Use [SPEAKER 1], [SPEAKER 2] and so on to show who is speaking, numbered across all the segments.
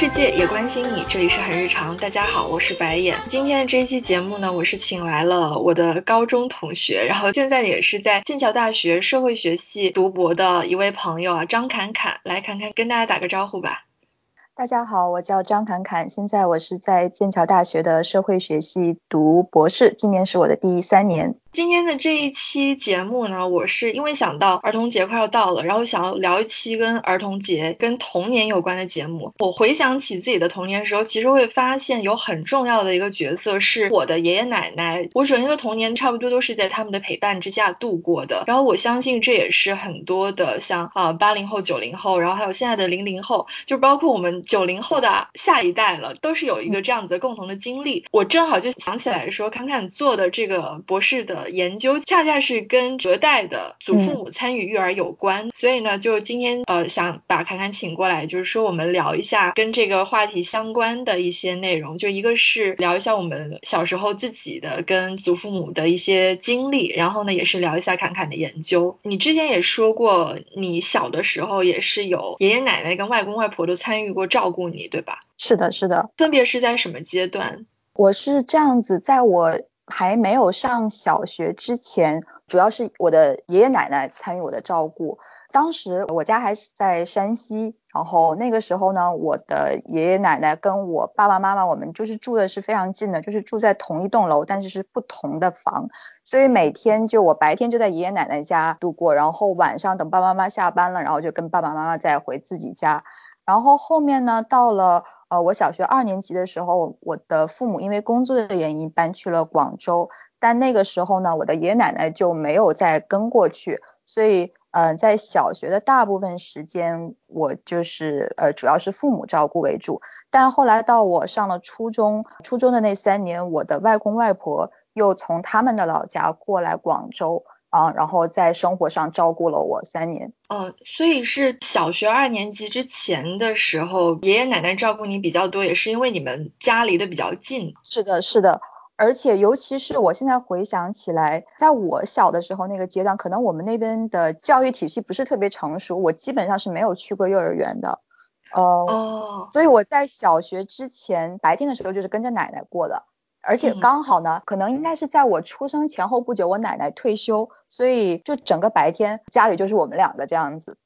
[SPEAKER 1] 世界也关心你，这里是很日常。大家好，我是白眼。今天的这一期节目呢，我是请来了我的高中同学，然后现在也是在剑桥大学社会学系读博的一位朋友啊，张侃侃，来侃侃跟大家打个招呼吧。
[SPEAKER 2] 大家好，我叫张侃侃，现在我是在剑桥大学的社会学系读博士，今年是我的第三年。
[SPEAKER 1] 今天的这一期节目呢，我是因为想到儿童节快要到了，然后想要聊一期跟儿童节、跟童年有关的节目。我回想起自己的童年时候，其实会发现有很重要的一个角色是我的爷爷奶奶。我整个童年差不多都是在他们的陪伴之下度过的。然后我相信这也是很多的像啊八零后、九零后，然后还有现在的零零后，就包括我们九零后的下一代了，都是有一个这样子共同的经历。我正好就想起来说，侃侃做的这个博士的。研究恰恰是跟隔代的祖父母参与育儿有关，所以呢，就今天呃想把侃侃请过来，就是说我们聊一下跟这个话题相关的一些内容，就一个是聊一下我们小时候自己的跟祖父母的一些经历，然后呢也是聊一下侃侃的研究。你之前也说过，你小的时候也是有爷爷奶奶跟外公外婆都参与过照顾你，对吧？
[SPEAKER 2] 是的，是的。
[SPEAKER 1] 分别是在什么阶段？
[SPEAKER 2] 我是这样子，在我。还没有上小学之前，主要是我的爷爷奶奶参与我的照顾。当时我家还是在山西，然后那个时候呢，我的爷爷奶奶跟我爸爸妈妈，我们就是住的是非常近的，就是住在同一栋楼，但是是不同的房。所以每天就我白天就在爷爷奶奶家度过，然后晚上等爸爸妈妈下班了，然后就跟爸爸妈妈再回自己家。然后后面呢，到了呃我小学二年级的时候，我的父母因为工作的原因搬去了广州，但那个时候呢，我的爷爷奶奶就没有再跟过去，所以呃在小学的大部分时间，我就是呃主要是父母照顾为主。但后来到我上了初中，初中的那三年，我的外公外婆又从他们的老家过来广州。啊，然后在生活上照顾了我三年。
[SPEAKER 1] 哦，所以是小学二年级之前的时候，爷爷奶奶照顾你比较多，也是因为你们家离得比较近。
[SPEAKER 2] 是的，是的。而且尤其是我现在回想起来，在我小的时候那个阶段，可能我们那边的教育体系不是特别成熟，我基本上是没有去过幼儿园的。
[SPEAKER 1] 哦。
[SPEAKER 2] 所以我在小学之前白天的时候就是跟着奶奶过的。而且刚好呢，可能应该是在我出生前后不久，我奶奶退休，所以就整个白天家里就是我们两个这样子。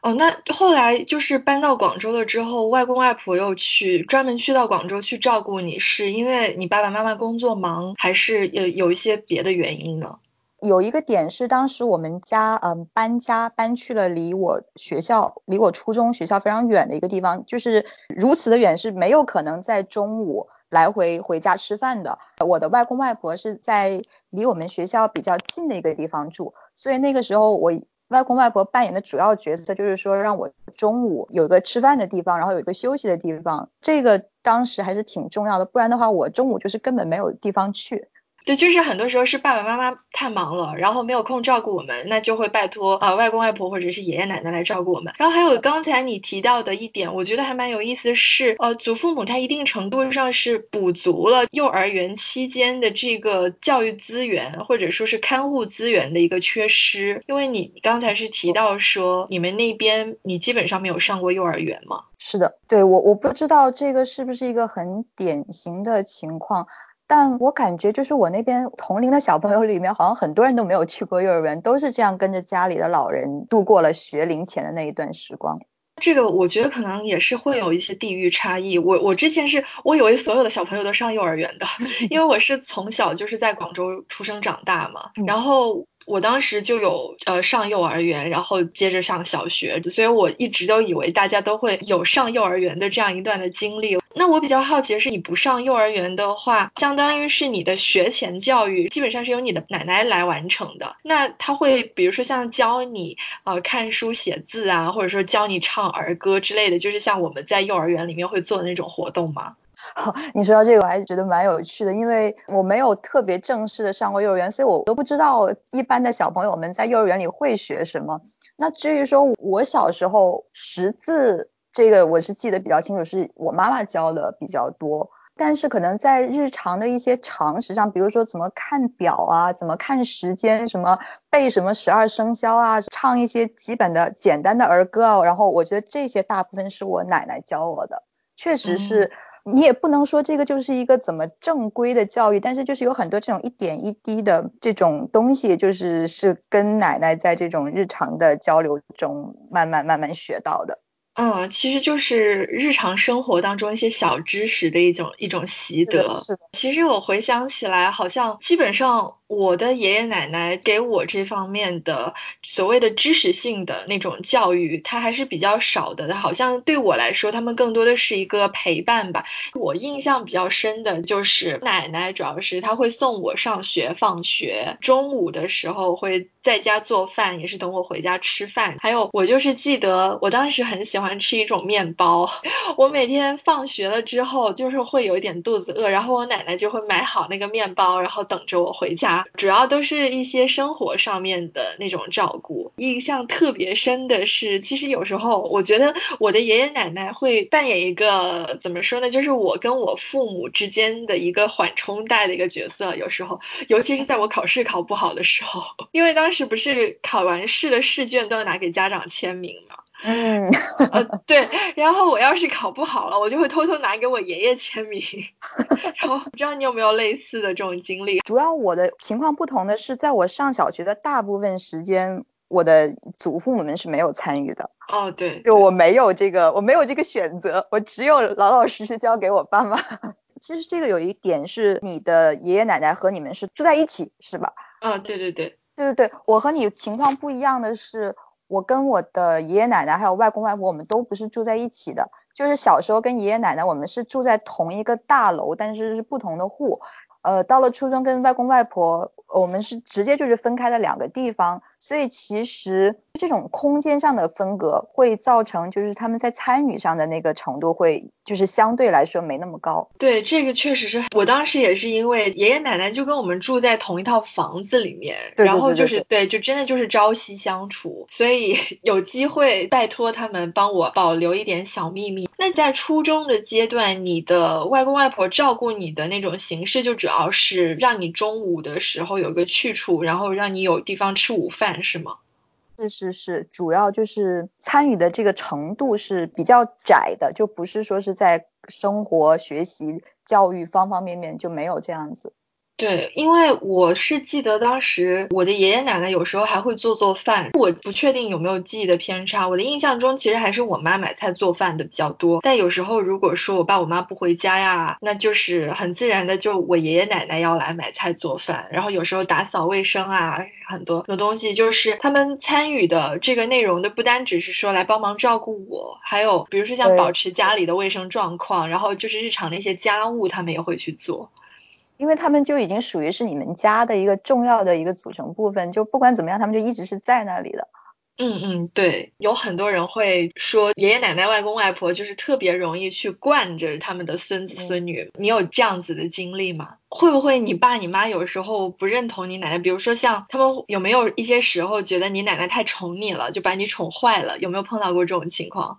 [SPEAKER 1] 哦，那后来就是搬到广州了之后，外公外婆又去专门去到广州去照顾你，是因为你爸爸妈妈工作忙，还是有有一些别的原因呢？
[SPEAKER 2] 有一个点是当时我们家嗯搬家搬去了离我学校离我初中学校非常远的一个地方，就是如此的远是没有可能在中午。来回回家吃饭的，我的外公外婆是在离我们学校比较近的一个地方住，所以那个时候我外公外婆扮演的主要角色就是说让我中午有个吃饭的地方，然后有一个休息的地方，这个当时还是挺重要的，不然的话我中午就是根本没有地方去。
[SPEAKER 1] 对，就是很多时候是爸爸妈妈太忙了，然后没有空照顾我们，那就会拜托啊外公外婆或者是爷爷奶奶来照顾我们。然后还有刚才你提到的一点，我觉得还蛮有意思，是呃祖父母他一定程度上是补足了幼儿园期间的这个教育资源或者说是看护资源的一个缺失。因为你刚才是提到说你们那边你基本上没有上过幼儿园吗？
[SPEAKER 2] 是的，对我我不知道这个是不是一个很典型的情况。但我感觉就是我那边同龄的小朋友里面，好像很多人都没有去过幼儿园，都是这样跟着家里的老人度过了学龄前的那一段时光。
[SPEAKER 1] 这个我觉得可能也是会有一些地域差异。我我之前是我以为所有的小朋友都上幼儿园的，因为我是从小就是在广州出生长大嘛，然后。我当时就有呃上幼儿园，然后接着上小学，所以我一直都以为大家都会有上幼儿园的这样一段的经历。那我比较好奇的是，你不上幼儿园的话，相当于是你的学前教育基本上是由你的奶奶来完成的。那他会比如说像教你呃看书写字啊，或者说教你唱儿歌之类的，就是像我们在幼儿园里面会做的那种活动吗？
[SPEAKER 2] 你说到这个，我还是觉得蛮有趣的，因为我没有特别正式的上过幼儿园，所以我都不知道一般的小朋友们在幼儿园里会学什么。那至于说我小时候识字，这个我是记得比较清楚，是我妈妈教的比较多。但是可能在日常的一些常识上，比如说怎么看表啊，怎么看时间，什么背什么十二生肖啊，唱一些基本的简单的儿歌啊，然后我觉得这些大部分是我奶奶教我的。确实是。你也不能说这个就是一个怎么正规的教育，但是就是有很多这种一点一滴的这种东西，就是是跟奶奶在这种日常的交流中慢慢慢慢学到的。
[SPEAKER 1] 嗯，其实就是日常生活当中一些小知识的一种一种习得。
[SPEAKER 2] 是的。
[SPEAKER 1] 其实我回想起来，好像基本上。我的爷爷奶奶给我这方面的所谓的知识性的那种教育，他还是比较少的。好像对我来说，他们更多的是一个陪伴吧。我印象比较深的就是奶奶，主要是她会送我上学、放学，中午的时候会在家做饭，也是等我回家吃饭。还有我就是记得我当时很喜欢吃一种面包，我每天放学了之后就是会有一点肚子饿，然后我奶奶就会买好那个面包，然后等着我回家。主要都是一些生活上面的那种照顾。印象特别深的是，其实有时候我觉得我的爷爷奶奶会扮演一个怎么说呢，就是我跟我父母之间的一个缓冲带的一个角色。有时候，尤其是在我考试考不好的时候，因为当时不是考完试的试卷都要拿给家长签名嘛。
[SPEAKER 2] 嗯，
[SPEAKER 1] 呃，对，然后我要是考不好了，我就会偷偷拿给我爷爷签名。然后不知道你有没有类似的这种经历？
[SPEAKER 2] 主要我的情况不同的是，在我上小学的大部分时间，我的祖父母们是没有参与的。
[SPEAKER 1] 哦，对，
[SPEAKER 2] 就我没有这个，我没有这个选择，我只有老老实实交给我爸妈。其实这个有一点是，你的爷爷奶奶和你们是住在一起，是吧？
[SPEAKER 1] 啊，对对对，
[SPEAKER 2] 对对对，我和你情况不一样的是。我跟我的爷爷奶奶还有外公外婆，我们都不是住在一起的，就是小时候跟爷爷奶奶我们是住在同一个大楼，但是是不同的户。呃，到了初中跟外公外婆，我们是直接就是分开的两个地方，所以其实这种空间上的分隔会造成就是他们在参与上的那个程度会就是相对来说没那么高。
[SPEAKER 1] 对，这个确实是我当时也是因为爷爷奶奶就跟我们住在同一套房子里面，然后就是对，就真的就是朝夕相处，所以 有机会拜托他们帮我保留一点小秘密。那在初中的阶段，你的外公外婆照顾你的那种形式就主主要是让你中午的时候有个去处，然后让你有地方吃午饭，是吗？
[SPEAKER 2] 是是是，主要就是参与的这个程度是比较窄的，就不是说是在生活、学习、教育方方面面就没有这样子。
[SPEAKER 1] 对，因为我是记得当时我的爷爷奶奶有时候还会做做饭，我不确定有没有记忆的偏差。我的印象中其实还是我妈买菜做饭的比较多，但有时候如果说我爸我妈不回家呀，那就是很自然的就我爷爷奶奶要来买菜做饭，然后有时候打扫卫生啊，很多很多东西就是他们参与的这个内容的不单只是说来帮忙照顾我，还有比如说像保持家里的卫生状况，然后就是日常的一些家务他们也会去做。
[SPEAKER 2] 因为他们就已经属于是你们家的一个重要的一个组成部分，就不管怎么样，他们就一直是在那里的。
[SPEAKER 1] 嗯嗯，对，有很多人会说爷爷奶奶、外公外婆就是特别容易去惯着他们的孙子孙女。你有这样子的经历吗？会不会你爸你妈有时候不认同你奶奶？比如说像他们有没有一些时候觉得你奶奶太宠你了，就把你宠坏了？有没有碰到过这种情况？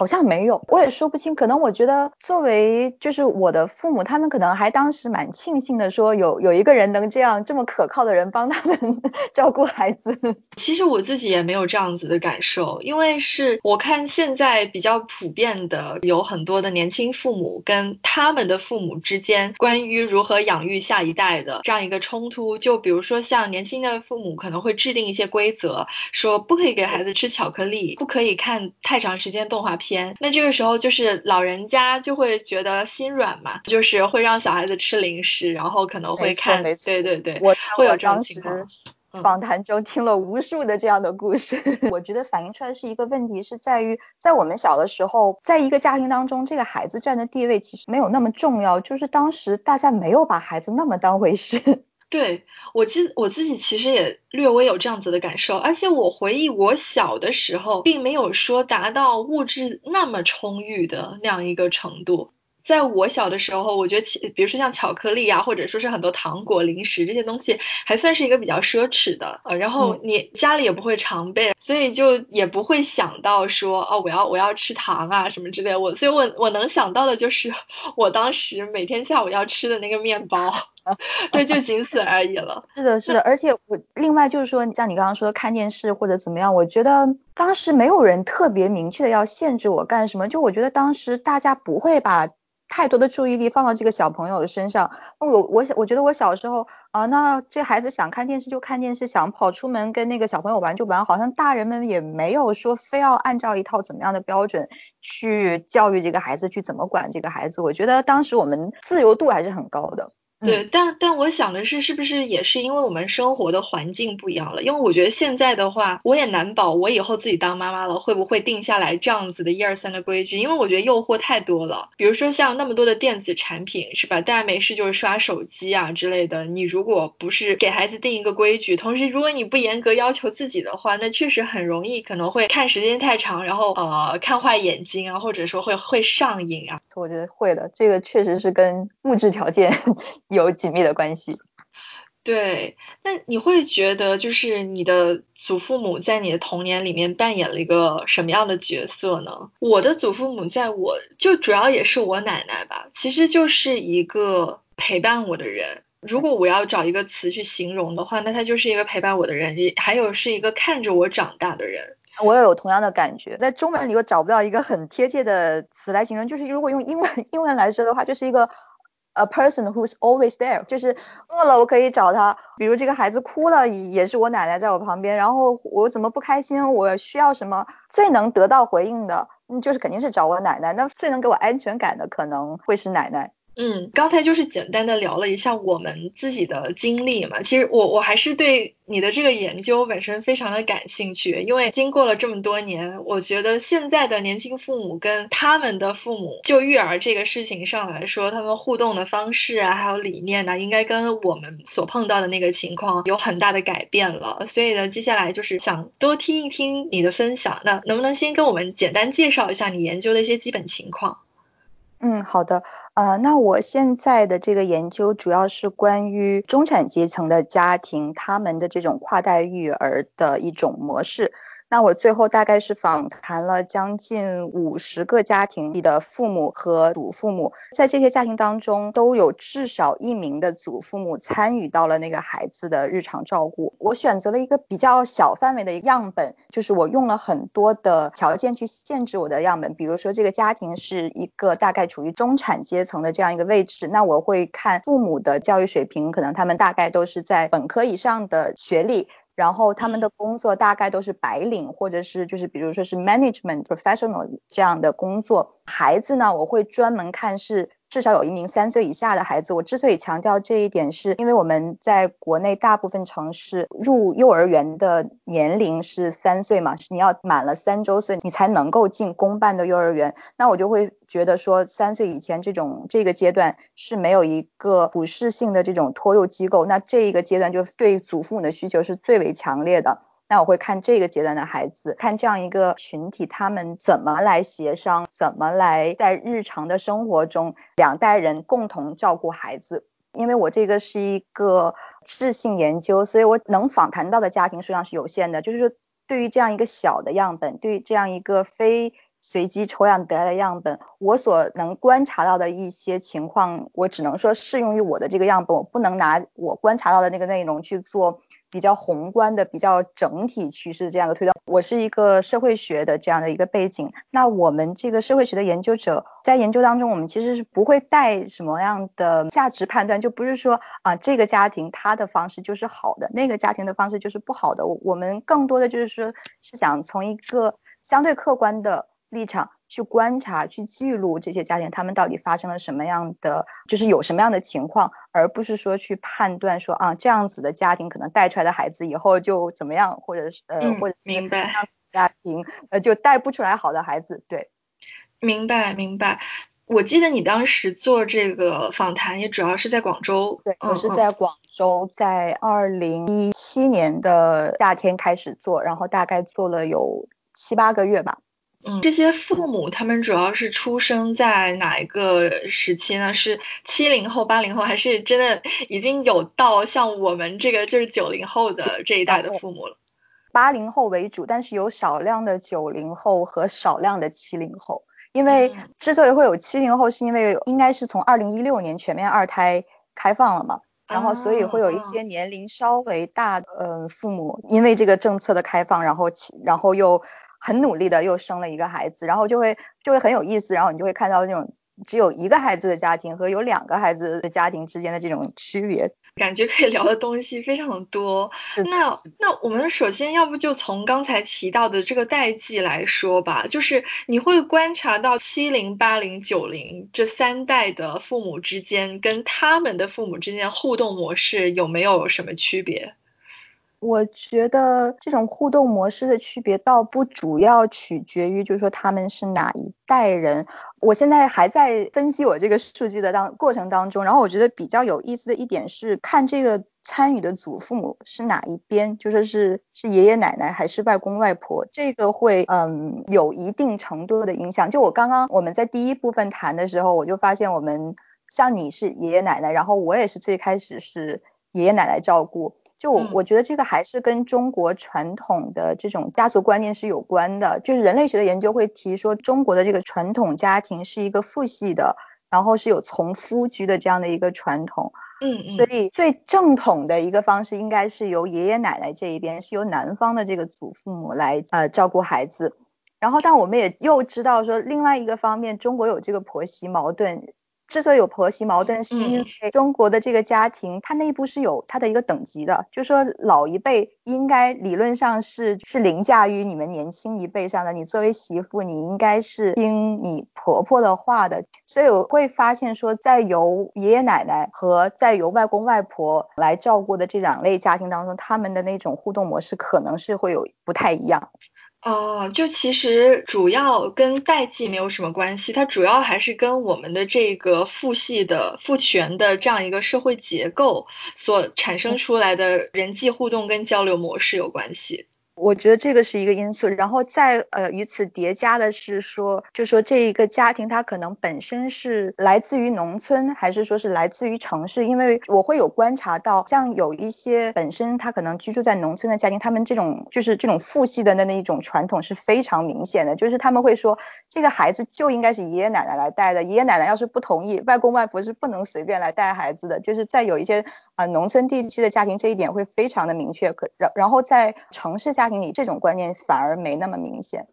[SPEAKER 2] 好像没有，我也说不清。可能我觉得作为就是我的父母，他们可能还当时蛮庆幸的，说有有一个人能这样这么可靠的人帮他们 照顾孩子。
[SPEAKER 1] 其实我自己也没有这样子的感受，因为是我看现在比较普遍的，有很多的年轻父母跟他们的父母之间关于如何养育下一代的这样一个冲突。就比如说像年轻的父母可能会制定一些规则，说不可以给孩子吃巧克力，不可以看太长时间动画片。那这个时候就是老人家就会觉得心软嘛，就是会让小孩子吃零食，然后可能会看，对对对，
[SPEAKER 2] 我
[SPEAKER 1] 会有这种情况。
[SPEAKER 2] 访谈中听了无数的这样的故事，我觉得反映出来是一个问题，是在于在我们小的时候，在一个家庭当中，这个孩子占的地位其实没有那么重要，就是当时大家没有把孩子那么当回事。
[SPEAKER 1] 对我自我自己其实也略微有这样子的感受，而且我回忆我小的时候，并没有说达到物质那么充裕的那样一个程度。在我小的时候，我觉得，比如说像巧克力啊，或者说是很多糖果、零食这些东西，还算是一个比较奢侈的。呃，然后你家里也不会常备，所以就也不会想到说，哦，我要我要吃糖啊什么之类的。我所以，我我能想到的就是我当时每天下午要吃的那个面包。对，就仅此而已了。
[SPEAKER 2] 是的，是的，而且我另外就是说，像你刚刚说看电视或者怎么样，我觉得当时没有人特别明确的要限制我干什么，就我觉得当时大家不会把太多的注意力放到这个小朋友的身上。我我，我觉得我小时候啊，那这孩子想看电视就看电视，想跑出门跟那个小朋友玩就玩，好像大人们也没有说非要按照一套怎么样的标准去教育这个孩子，去怎么管这个孩子。我觉得当时我们自由度还是很高的。
[SPEAKER 1] 对，但但我想的是，是不是也是因为我们生活的环境不一样了？因为我觉得现在的话，我也难保我以后自己当妈妈了，会不会定下来这样子的一二三的规矩？因为我觉得诱惑太多了，比如说像那么多的电子产品，是吧？大家没事就是刷手机啊之类的。你如果不是给孩子定一个规矩，同时如果你不严格要求自己的话，那确实很容易可能会看时间太长，然后呃看坏眼睛啊，或者说会会上瘾啊。
[SPEAKER 2] 我觉得会的，这个确实是跟物质条件。有紧密的关系，
[SPEAKER 1] 对。那你会觉得，就是你的祖父母在你的童年里面扮演了一个什么样的角色呢？我的祖父母在我就主要也是我奶奶吧，其实就是一个陪伴我的人。如果我要找一个词去形容的话，那他就是一个陪伴我的人，也还有是一个看着我长大的人。
[SPEAKER 2] 我也有同样的感觉，在中文里我找不到一个很贴切的词来形容，就是如果用英文英文来说的话，就是一个。A person who's always there，就是饿了我可以找他，比如这个孩子哭了，也是我奶奶在我旁边，然后我怎么不开心，我需要什么，最能得到回应的，就是肯定是找我奶奶，那最能给我安全感的可能会是奶奶。
[SPEAKER 1] 嗯，刚才就是简单的聊了一下我们自己的经历嘛。其实我我还是对你的这个研究本身非常的感兴趣，因为经过了这么多年，我觉得现在的年轻父母跟他们的父母就育儿这个事情上来说，他们互动的方式啊，还有理念呢，应该跟我们所碰到的那个情况有很大的改变了。所以呢，接下来就是想多听一听你的分享。那能不能先跟我们简单介绍一下你研究的一些基本情况？
[SPEAKER 2] 嗯，好的，呃，那我现在的这个研究主要是关于中产阶层的家庭，他们的这种跨代育儿的一种模式。那我最后大概是访谈了将近五十个家庭里的父母和祖父母，在这些家庭当中，都有至少一名的祖父母参与到了那个孩子的日常照顾。我选择了一个比较小范围的样本，就是我用了很多的条件去限制我的样本，比如说这个家庭是一个大概处于中产阶层的这样一个位置，那我会看父母的教育水平，可能他们大概都是在本科以上的学历。然后他们的工作大概都是白领，或者是就是比如说是 management professional 这样的工作。孩子呢，我会专门看是。至少有一名三岁以下的孩子。我之所以强调这一点，是因为我们在国内大部分城市入幼儿园的年龄是三岁嘛，你要满了三周岁，你才能够进公办的幼儿园。那我就会觉得说，三岁以前这种这个阶段是没有一个普适性的这种托幼机构，那这一个阶段就对祖父母的需求是最为强烈的。那我会看这个阶段的孩子，看这样一个群体，他们怎么来协商，怎么来在日常的生活中两代人共同照顾孩子。因为我这个是一个质性研究，所以我能访谈到的家庭数量是有限的。就是说，对于这样一个小的样本，对于这样一个非随机抽样得来的样本，我所能观察到的一些情况，我只能说适用于我的这个样本，我不能拿我观察到的那个内容去做。比较宏观的、比较整体趋势这样的推断。我是一个社会学的这样的一个背景，那我们这个社会学的研究者在研究当中，我们其实是不会带什么样的价值判断，就不是说啊这个家庭他的方式就是好的，那个家庭的方式就是不好的。我们更多的就是说是想从一个相对客观的立场。去观察、去记录这些家庭，他们到底发生了什么样的，就是有什么样的情况，而不是说去判断说啊这样子的家庭可能带出来的孩子以后就怎么样，或者是呃或者
[SPEAKER 1] 明白
[SPEAKER 2] 家庭呃就带不出来好的孩子，对，
[SPEAKER 1] 明白明白。我记得你当时做这个访谈也主要是在广州，
[SPEAKER 2] 对我是在广州，在二零一七年的夏天开始做，然后大概做了有七八个月吧。
[SPEAKER 1] 嗯，这些父母他们主要是出生在哪一个时期呢？是七零后、八零后，还是真的已经有到像我们这个就是九零后的这一代的父母了？
[SPEAKER 2] 八零后为主，但是有少量的九零后和少量的七零后。因为之所以会有七零后，是因为应该是从二零一六年全面二胎开放了嘛，然后所以会有一些年龄稍微大的父母，因为这个政策的开放，然后然后又。很努力的又生了一个孩子，然后就会就会很有意思，然后你就会看到那种只有一个孩子的家庭和有两个孩子的家庭之间的这种区别，
[SPEAKER 1] 感觉可以聊的东西非常多。那那我们首先要不就从刚才提到的这个代际来说吧，就是你会观察到七零八零九零这三代的父母之间跟他们的父母之间互动模式有没有什么区别？
[SPEAKER 2] 我觉得这种互动模式的区别倒不主要取决于，就是说他们是哪一代人。我现在还在分析我这个数据的当过程当中，然后我觉得比较有意思的一点是，看这个参与的祖父母是哪一边，就说是是爷爷奶奶还是外公外婆，这个会嗯有一定程度的影响。就我刚刚我们在第一部分谈的时候，我就发现我们像你是爷爷奶奶，然后我也是最开始是爷爷奶奶照顾。就我觉得这个还是跟中国传统的这种家族观念是有关的。就是人类学的研究会提说，中国的这个传统家庭是一个父系的，然后是有从夫居的这样的一个传统。
[SPEAKER 1] 嗯，
[SPEAKER 2] 所以最正统的一个方式应该是由爷爷奶奶这一边，是由男方的这个祖父母来呃照顾孩子。然后，但我们也又知道说，另外一个方面，中国有这个婆媳矛盾。之所以有婆媳矛盾，是因为中国的这个家庭，它内部是有它的一个等级的，就说老一辈应该理论上是是凌驾于你们年轻一辈上的。你作为媳妇，你应该是听你婆婆的话的。所以我会发现说，在由爷爷奶奶和在由外公外婆来照顾的这两类家庭当中，他们的那种互动模式可能是会有不太一样。
[SPEAKER 1] 哦，就其实主要跟代际没有什么关系，它主要还是跟我们的这个父系的父权的这样一个社会结构所产生出来的人际互动跟交流模式有关系。
[SPEAKER 2] 我觉得这个是一个因素，然后再呃与此叠加的是说，就说这一个家庭它可能本身是来自于农村，还是说是来自于城市？因为我会有观察到，像有一些本身他可能居住在农村的家庭，他们这种就是这种父系的那那一种传统是非常明显的，就是他们会说这个孩子就应该是爷爷奶奶来带的，爷爷奶奶要是不同意，外公外婆是不能随便来带孩子的。就是在有一些啊农村地区的家庭，这一点会非常的明确。可然然后在城市家。你这种观念反而没那么明显。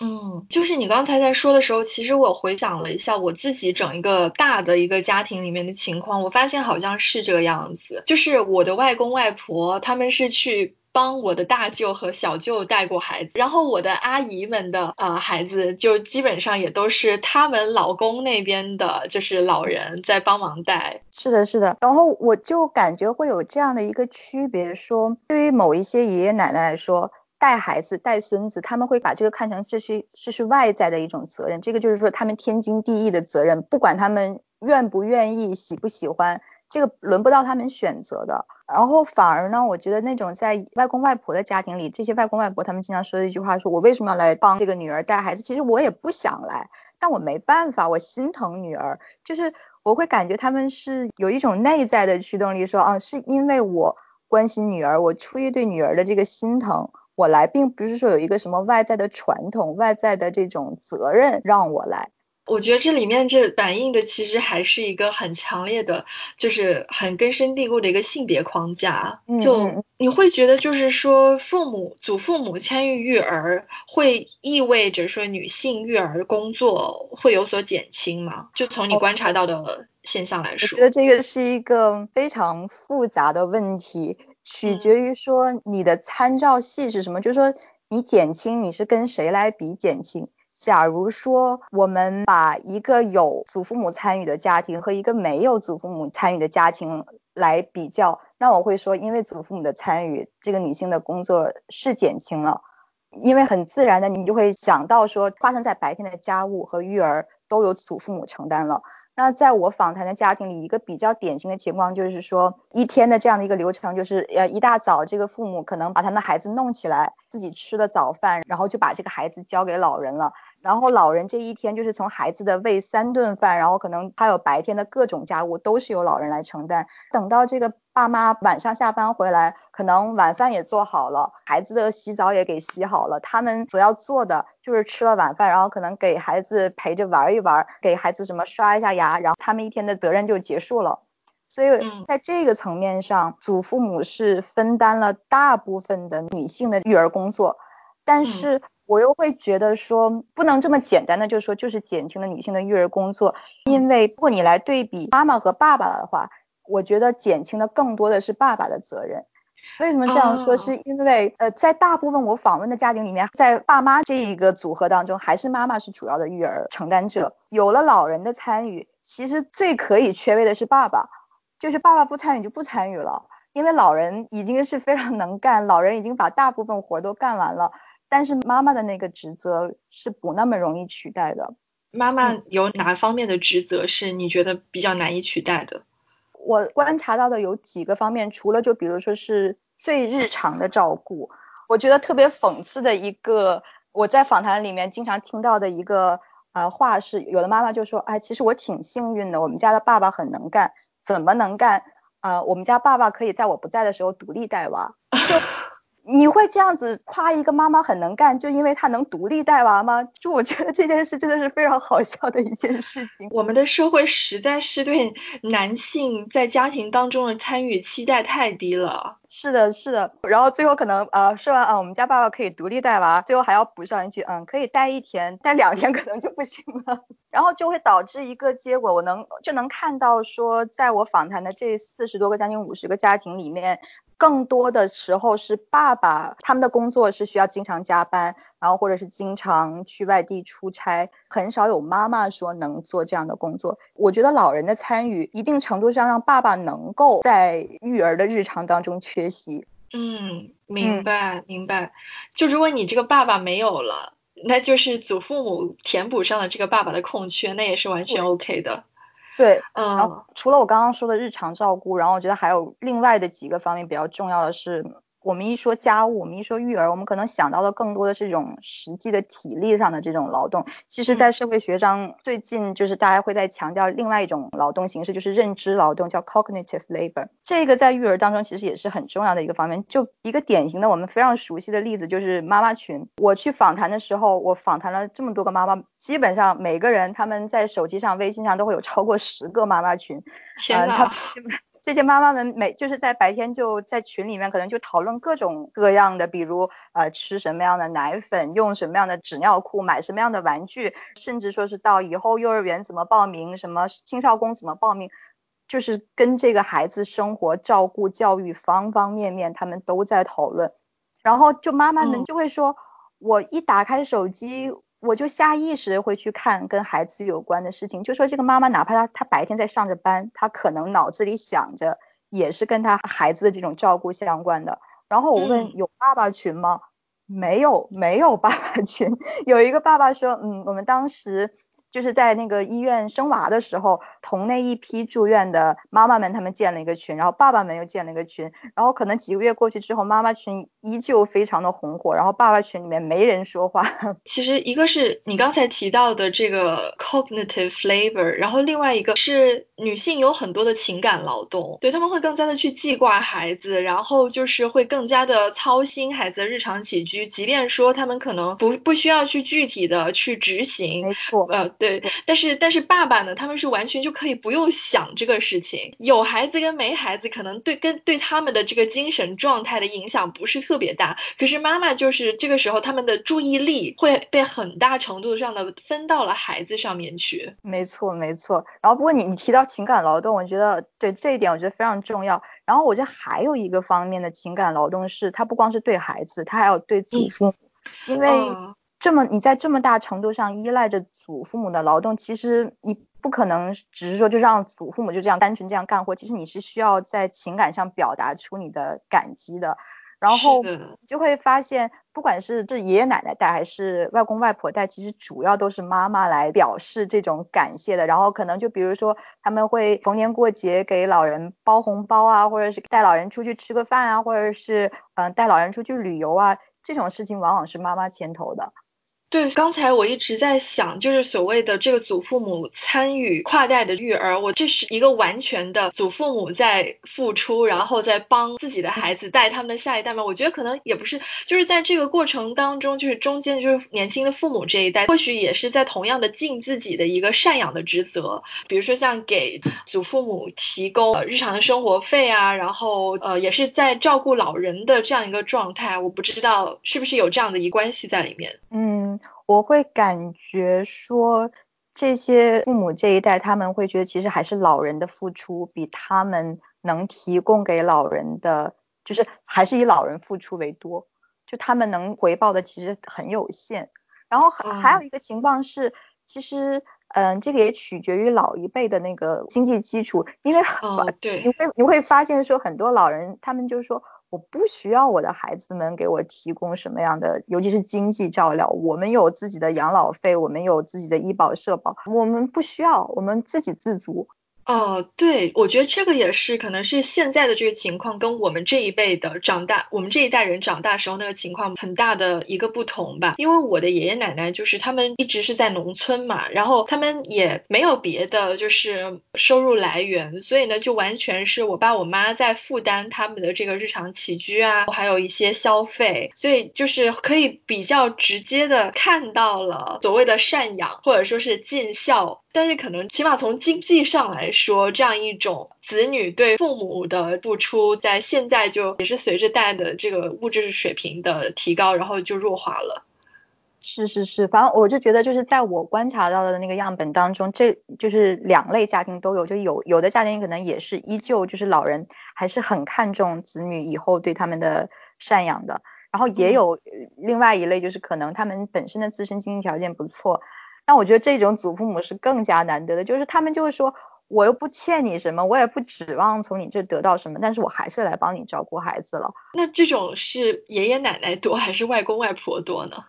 [SPEAKER 1] 嗯，就是你刚才在说的时候，其实我回想了一下我自己整一个大的一个家庭里面的情况，我发现好像是这个样子。就是我的外公外婆他们是去帮我的大舅和小舅带过孩子，然后我的阿姨们的呃孩子就基本上也都是他们老公那边的，就是老人在帮忙带。
[SPEAKER 2] 是的，是的。然后我就感觉会有这样的一个区别，说对于某一些爷爷奶奶来说。带孩子、带孙子，他们会把这个看成这是这是外在的一种责任，这个就是说他们天经地义的责任，不管他们愿不愿意、喜不喜欢，这个轮不到他们选择的。然后反而呢，我觉得那种在外公外婆的家庭里，这些外公外婆他们经常说的一句话，说我为什么要来帮这个女儿带孩子？其实我也不想来，但我没办法，我心疼女儿，就是我会感觉他们是有一种内在的驱动力，说啊，是因为我关心女儿，我出于对女儿的这个心疼。我来，并不是说有一个什么外在的传统、外在的这种责任让我来。
[SPEAKER 1] 我觉得这里面这反映的其实还是一个很强烈的，就是很根深蒂固的一个性别框架。就你会觉得，就是说父母、祖父母参与育儿，会意味着说女性育儿工作会有所减轻吗？就从你观察到的现象来说，
[SPEAKER 2] 我觉得这个是一个非常复杂的问题。取决于说你的参照系是什么，就是说你减轻你是跟谁来比减轻。假如说我们把一个有祖父母参与的家庭和一个没有祖父母参与的家庭来比较，那我会说，因为祖父母的参与，这个女性的工作是减轻了，因为很自然的你就会想到说，发生在白天的家务和育儿都由祖父母承担了。那在我访谈的家庭里，一个比较典型的情况就是说，一天的这样的一个流程，就是呃一大早这个父母可能把他们的孩子弄起来，自己吃了早饭，然后就把这个孩子交给老人了。然后老人这一天就是从孩子的喂三顿饭，然后可能还有白天的各种家务都是由老人来承担。等到这个爸妈晚上下班回来，可能晚饭也做好了，孩子的洗澡也给洗好了，他们所要做的就是吃了晚饭，然后可能给孩子陪着玩一玩，给孩子什么刷一下牙，然后他们一天的责任就结束了。所以在这个层面上，祖父母是分担了大部分的女性的育儿工作，但是。我又会觉得说，不能这么简单的就说就是减轻了女性的育儿工作，因为如果你来对比妈妈和爸爸的话，我觉得减轻的更多的是爸爸的责任。为什么这样说？是因为呃，在大部分我访问的家庭里面，在爸妈这一个组合当中，还是妈妈是主要的育儿承担者。有了老人的参与，其实最可以缺位的是爸爸，就是爸爸不参与就不参与了，因为老人已经是非常能干，老人已经把大部分活都干完了。但是妈妈的那个职责是不那么容易取代的。
[SPEAKER 1] 妈妈有哪方面的职责是你觉得比较难以取代的？
[SPEAKER 2] 我观察到的有几个方面，除了就比如说是最日常的照顾，我觉得特别讽刺的一个，我在访谈里面经常听到的一个呃话是，有的妈妈就说，哎，其实我挺幸运的，我们家的爸爸很能干，怎么能干？啊，我们家爸爸可以在我不在的时候独立带娃。你会这样子夸一个妈妈很能干，就因为她能独立带娃吗？就我觉得这件事真的是非常好笑的一件事情。
[SPEAKER 1] 我们的社会实在是对男性在家庭当中的参与期待太低了。
[SPEAKER 2] 是的，是的。然后最后可能呃说完啊，我们家爸爸可以独立带娃，最后还要补上一句，嗯，可以带一天，带两天可能就不行了。然后就会导致一个结果，我能就能看到说，在我访谈的这四十多个将近五十个家庭里面。更多的时候是爸爸，他们的工作是需要经常加班，然后或者是经常去外地出差，很少有妈妈说能做这样的工作。我觉得老人的参与，一定程度上让爸爸能够在育儿的日常当中去缺席。
[SPEAKER 1] 嗯，明白明白。就如果你这个爸爸没有了，那就是祖父母填补上了这个爸爸的空缺，那也是完全 OK 的。
[SPEAKER 2] 对，嗯，然后除了我刚刚说的日常照顾，然后我觉得还有另外的几个方面比较重要的是。我们一说家务，我们一说育儿，我们可能想到的更多的是这种实际的体力上的这种劳动。其实，在社会学上，最近就是大家会在强调另外一种劳动形式，就是认知劳动，叫 cognitive labor。这个在育儿当中其实也是很重要的一个方面。就一个典型的我们非常熟悉的例子，就是妈妈群。我去访谈的时候，我访谈了这么多个妈妈，基本上每个人他们在手机上、微信上都会有超过十个妈妈群。
[SPEAKER 1] 天呐。
[SPEAKER 2] 这些妈妈们每就是在白天就在群里面，可能就讨论各种各样的，比如呃吃什么样的奶粉，用什么样的纸尿裤，买什么样的玩具，甚至说是到以后幼儿园怎么报名，什么青少宫怎么报名，就是跟这个孩子生活、照顾、教育方方面面，他们都在讨论。然后就妈妈们就会说，我一打开手机。我就下意识会去看跟孩子有关的事情，就说这个妈妈哪怕她她白天在上着班，她可能脑子里想着也是跟她孩子的这种照顾相关的。然后我问有爸爸群吗？没有，没有爸爸群。有一个爸爸说，嗯，我们当时。就是在那个医院生娃的时候，同那一批住院的妈妈们，他们建了一个群，然后爸爸们又建了一个群，然后可能几个月过去之后，妈妈群依旧非常的红火，然后爸爸群里面没人说话。
[SPEAKER 1] 其实一个是你刚才提到的这个 cognitive flavor，然后另外一个是女性有很多的情感劳动，对他们会更加的去记挂孩子，然后就是会更加的操心孩子的日常起居，即便说他们可能不不需要去具体的去执行，
[SPEAKER 2] 没错，
[SPEAKER 1] 呃。对，但是但是爸爸呢，他们是完全就可以不用想这个事情。有孩子跟没孩子，可能对跟对他们的这个精神状态的影响不是特别大。可是妈妈就是这个时候，他们的注意力会被很大程度上的分到了孩子上面去。
[SPEAKER 2] 没错没错。然后不过你你提到情感劳动，我觉得对这一点我觉得非常重要。然后我觉得还有一个方面的情感劳动是，它不光是对孩子，他还有对祖父母，因为。这么你在这么大程度上依赖着祖父母的劳动，其实你不可能只是说就让祖父母就这样单纯这样干活，其实你是需要在情感上表达出你的感激的。然后就会发现，不管是这爷爷奶奶带还是外公外婆带，其实主要都是妈妈来表示这种感谢的。然后可能就比如说他们会逢年过节给老人包红包啊，或者是带老人出去吃个饭啊，或者是嗯带老人出去旅游啊，这种事情往往是妈妈牵头的。
[SPEAKER 1] 对，刚才我一直在想，就是所谓的这个祖父母参与跨代的育儿，我这是一个完全的祖父母在付出，然后在帮自己的孩子带他们下一代吗？我觉得可能也不是，就是在这个过程当中，就是中间就是年轻的父母这一代，或许也是在同样的尽自己的一个赡养的职责，比如说像给祖父母提供日常的生活费啊，然后呃也是在照顾老人的这样一个状态，我不知道是不是有这样的一关系在里面，
[SPEAKER 2] 嗯。我会感觉说，这些父母这一代，他们会觉得其实还是老人的付出比他们能提供给老人的，就是还是以老人付出为多，就他们能回报的其实很有限。然后还还有一个情况是，其实，嗯，这个也取决于老一辈的那个经济基础，因为
[SPEAKER 1] 对，
[SPEAKER 2] 你会你会发现说，很多老人他们就说。我不需要我的孩子们给我提供什么样的，尤其是经济照料。我们有自己的养老费，我们有自己的医保社保，我们不需要，我们自给自足。
[SPEAKER 1] 哦，对，我觉得这个也是，可能是现在的这个情况跟我们这一辈的长大，我们这一代人长大时候那个情况很大的一个不同吧。因为我的爷爷奶奶就是他们一直是在农村嘛，然后他们也没有别的就是收入来源，所以呢，就完全是我爸我妈在负担他们的这个日常起居啊，还有一些消费，所以就是可以比较直接的看到了所谓的赡养或者说是尽孝。但是可能起码从经济上来说，这样一种子女对父母的付出，在现在就也是随着代的这个物质水平的提高，然后就弱化了。
[SPEAKER 2] 是是是，反正我就觉得就是在我观察到的那个样本当中，这就是两类家庭都有，就有有的家庭可能也是依旧就是老人还是很看重子女以后对他们的赡养的，然后也有另外一类就是可能他们本身的自身经济条件不错。但我觉得这种祖父母是更加难得的，就是他们就会说，我又不欠你什么，我也不指望从你这得到什么，但是我还是来帮你照顾孩子了。
[SPEAKER 1] 那这种是爷爷奶奶多还是外公外婆多呢？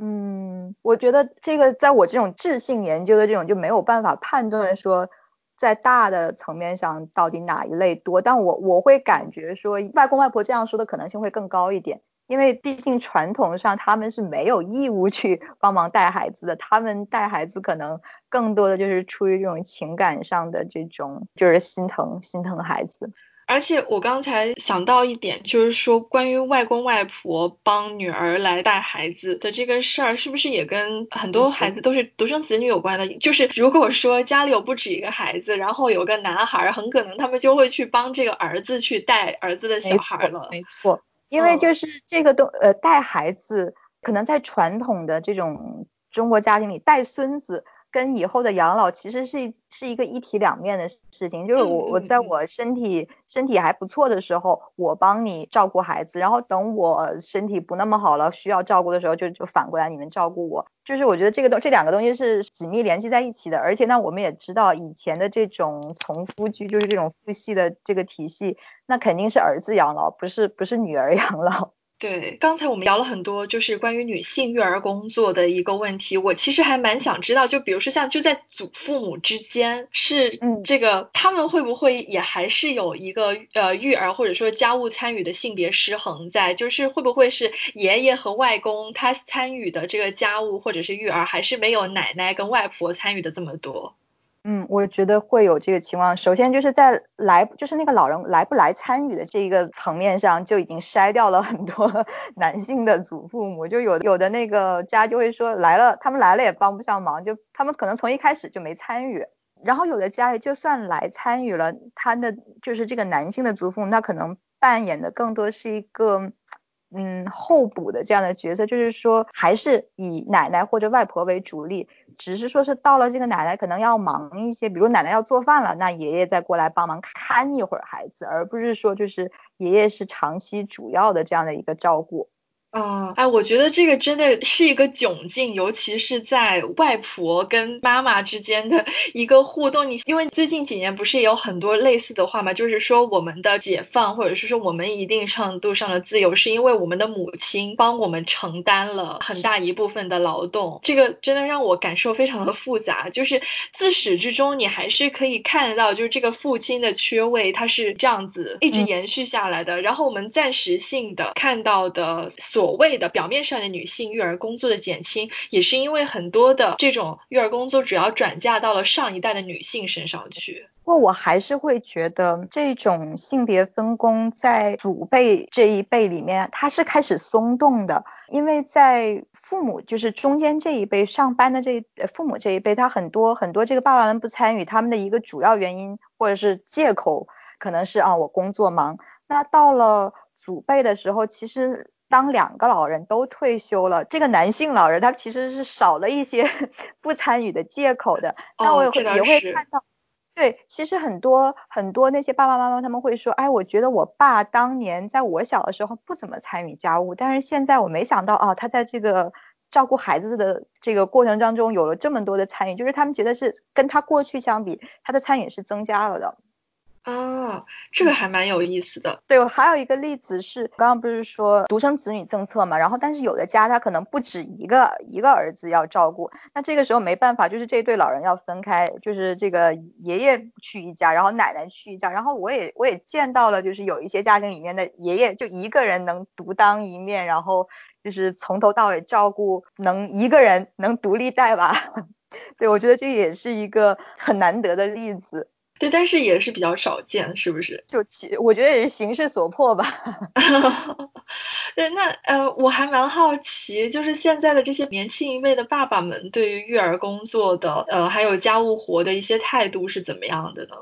[SPEAKER 2] 嗯，我觉得这个在我这种智性研究的这种就没有办法判断说，在大的层面上到底哪一类多，但我我会感觉说外公外婆这样说的可能性会更高一点。因为毕竟传统上他们是没有义务去 帮忙带孩子的，他们带孩子可能更多的就是出于这种情感上的这种，就是心疼心疼孩子。
[SPEAKER 1] 而且我刚才想到一点，就是说关于外公外婆帮女儿来带孩子的这个事儿，是不是也跟很多孩子都是独生子女有关的？就是如果说家里有不止一个孩子，然后有个男孩，很可能他们就会去帮这个儿子去带儿子的小孩了。
[SPEAKER 2] 没错。因为就是这个东呃带孩子，可能在传统的这种中国家庭里带孙子跟以后的养老其实是是一个一体两面的事情。就是我我在我身体身体还不错的时候，我帮你照顾孩子，然后等我身体不那么好了需要照顾的时候，就就反过来你们照顾我。就是我觉得这个东这两个东西是紧密联系在一起的。而且呢，我们也知道以前的这种从夫居，就是这种父系的这个体系。那肯定是儿子养老，不是不是女儿 养老。
[SPEAKER 1] 对，刚才我们聊了很多，就是关于女性育儿工作的一个问题。我其实还蛮想知道，就比如说像就在祖父母之间，是这个他们会不会也还是有一个呃育儿或者说家务参与的性别失衡在？就是会不会是爷爷和外公他参与的这个家务或者是育儿，还是没有奶奶跟外婆参与的这么多？
[SPEAKER 2] 嗯，我觉得会有这个情况。首先就是在来，就是那个老人来不来参与的这一个层面上，就已经筛掉了很多 男性的祖父母。就有有的那个家就会说来了，他们来了也帮不上忙，就他们可能从一开始就没参与。然后有的家里就算来参与了，他的就是这个男性的祖父母，那可能扮演的更多是一个。嗯，候补的这样的角色，就是说还是以奶奶或者外婆为主力，只是说是到了这个奶奶可能要忙一些，比如奶奶要做饭了，那爷爷再过来帮忙看一会儿孩子，而不是说就是爷爷是长期主要的这样的一个照顾。
[SPEAKER 1] 嗯，哎，我觉得这个真的是一个窘境，尤其是在外婆跟妈妈之间的 一个互动。你因为最近几年不是也有很多类似的话嘛，就是说我们的解放，或者是说我们一定程度上的自由，是因为我们的母亲帮我们承担了很大一部分的劳动。这个真的让我感受非常的复杂，就是自始至终你还是可以看得到，就是这个父亲的缺位，他是这样子一直延续下来的。然后我们暂时性的看到的。所谓的表面上的女性育儿工作的减轻，也是因为很多的这种育儿工作主要转嫁到了上一代的女性身上去。
[SPEAKER 2] 不过我还是会觉得这种性别分工在祖辈这一辈里面，它是开始松动的。因为在父母就是中间这一辈上班的这父母这一辈，他很多很多这个爸爸们不参与，他们的一个主要原因或者是借口，可能是啊我工作忙。那到了祖辈的时候，其实。当两个老人都退休了，这个男性老人他其实是少了一些 不参与的借口的。那我也会也会看到，对，其实很多很多那些爸爸妈妈他们会说，哎，我觉得我爸当年在我小的时候不怎么参与家务，但是现在我没想到啊，他在这个照顾孩子的这个过程当中有了这么多的参与，就是他们觉得是跟他过去相比，他的参与是增加了的。
[SPEAKER 1] 哦，这个还蛮有意思的。
[SPEAKER 2] 对，我还有一个例子是，刚刚不是说独生子女政策嘛，然后但是有的家他可能不止一个一个儿子要照顾，那这个时候没办法，就是这对老人要分开，就是这个爷爷去一家，然后奶奶去一家，然后我也我也见到了，就是有一些家庭里面的爷爷就一个人能独当一面，然后就是从头到尾照顾，能一个人能独立带娃。对，我觉得这也是一个很难得的例子。
[SPEAKER 1] 对，但是也是比较少见，是不是？
[SPEAKER 2] 就其我觉得也是形势所迫吧。
[SPEAKER 1] 对，那呃，我还蛮好奇，就是现在的这些年轻一辈的爸爸们，对于育儿工作的呃，还有家务活的一些态度是怎么样的呢？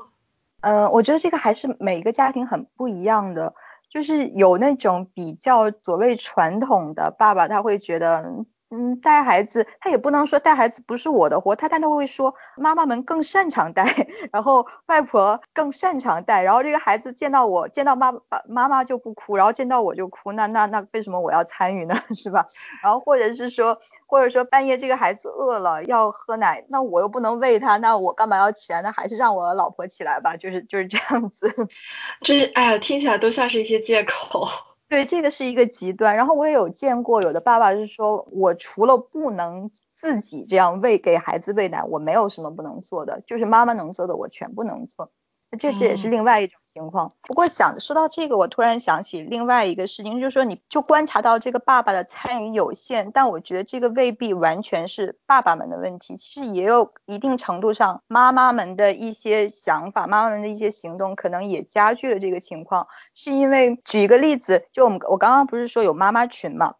[SPEAKER 2] 呃，我觉得这个还是每个家庭很不一样的，就是有那种比较所谓传统的爸爸，他会觉得。嗯，带孩子他也不能说带孩子不是我的活，他但他会说妈妈们更擅长带，然后外婆更擅长带，然后这个孩子见到我见到妈妈妈妈就不哭，然后见到我就哭，那那那为什么我要参与呢？是吧？然后或者是说或者说半夜这个孩子饿了要喝奶，那我又不能喂他，那我干嘛要起来？那还是让我老婆起来吧，就是就是这样子。
[SPEAKER 1] 这哎呀，听起来都像是一些借口。
[SPEAKER 2] 对，这个是一个极端。然后我也有见过有的爸爸是说，我除了不能自己这样喂给孩子喂奶，我没有什么不能做的，就是妈妈能做的我全部能做。这这也是另外一种情况。不过想说到这个，我突然想起另外一个事情，就是说你就观察到这个爸爸的参与有限，但我觉得这个未必完全是爸爸们的问题，其实也有一定程度上妈妈们的一些想法，妈妈们的一些行动可能也加剧了这个情况。是因为举一个例子，就我们我刚刚不是说有妈妈群嘛？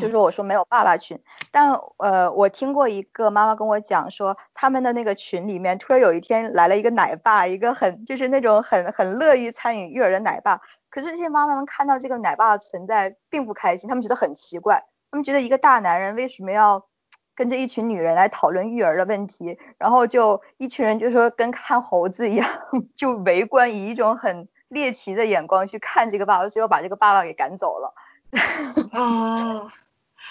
[SPEAKER 2] 就是我说没有爸爸群，但呃，我听过一个妈妈跟我讲说，他们的那个群里面突然有一天来了一个奶爸，一个很就是那种很很乐于参与育儿的奶爸。可是这些妈妈们看到这个奶爸的存在并不开心，他们觉得很奇怪，他们觉得一个大男人为什么要跟着一群女人来讨论育儿的问题？然后就一群人就说跟看猴子一样，就围观以一种很猎奇的眼光去看这个爸爸，最后把这个爸爸给赶走了。
[SPEAKER 1] 哦，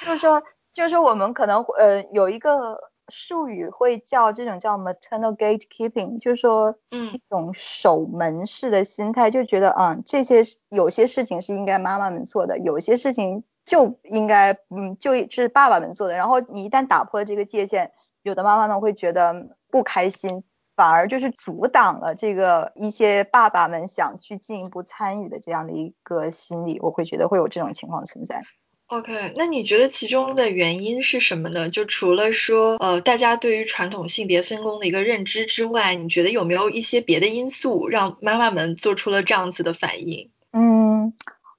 [SPEAKER 2] 就是说，就是说，我们可能呃有一个术语会叫这种叫 maternal gatekeeping，就是说，
[SPEAKER 1] 嗯，
[SPEAKER 2] 一种守门式的心态，就觉得啊，这些有些事情是应该妈妈们做的，有些事情就应该嗯就是爸爸们做的。然后你一旦打破了这个界限，有的妈妈呢会觉得不开心。反而就是阻挡了这个一些爸爸们想去进一步参与的这样的一个心理，我会觉得会有这种情况存在。
[SPEAKER 1] OK，那你觉得其中的原因是什么呢？就除了说呃大家对于传统性别分工的一个认知之外，你觉得有没有一些别的因素让妈妈们做出了这样子的反应？
[SPEAKER 2] 嗯，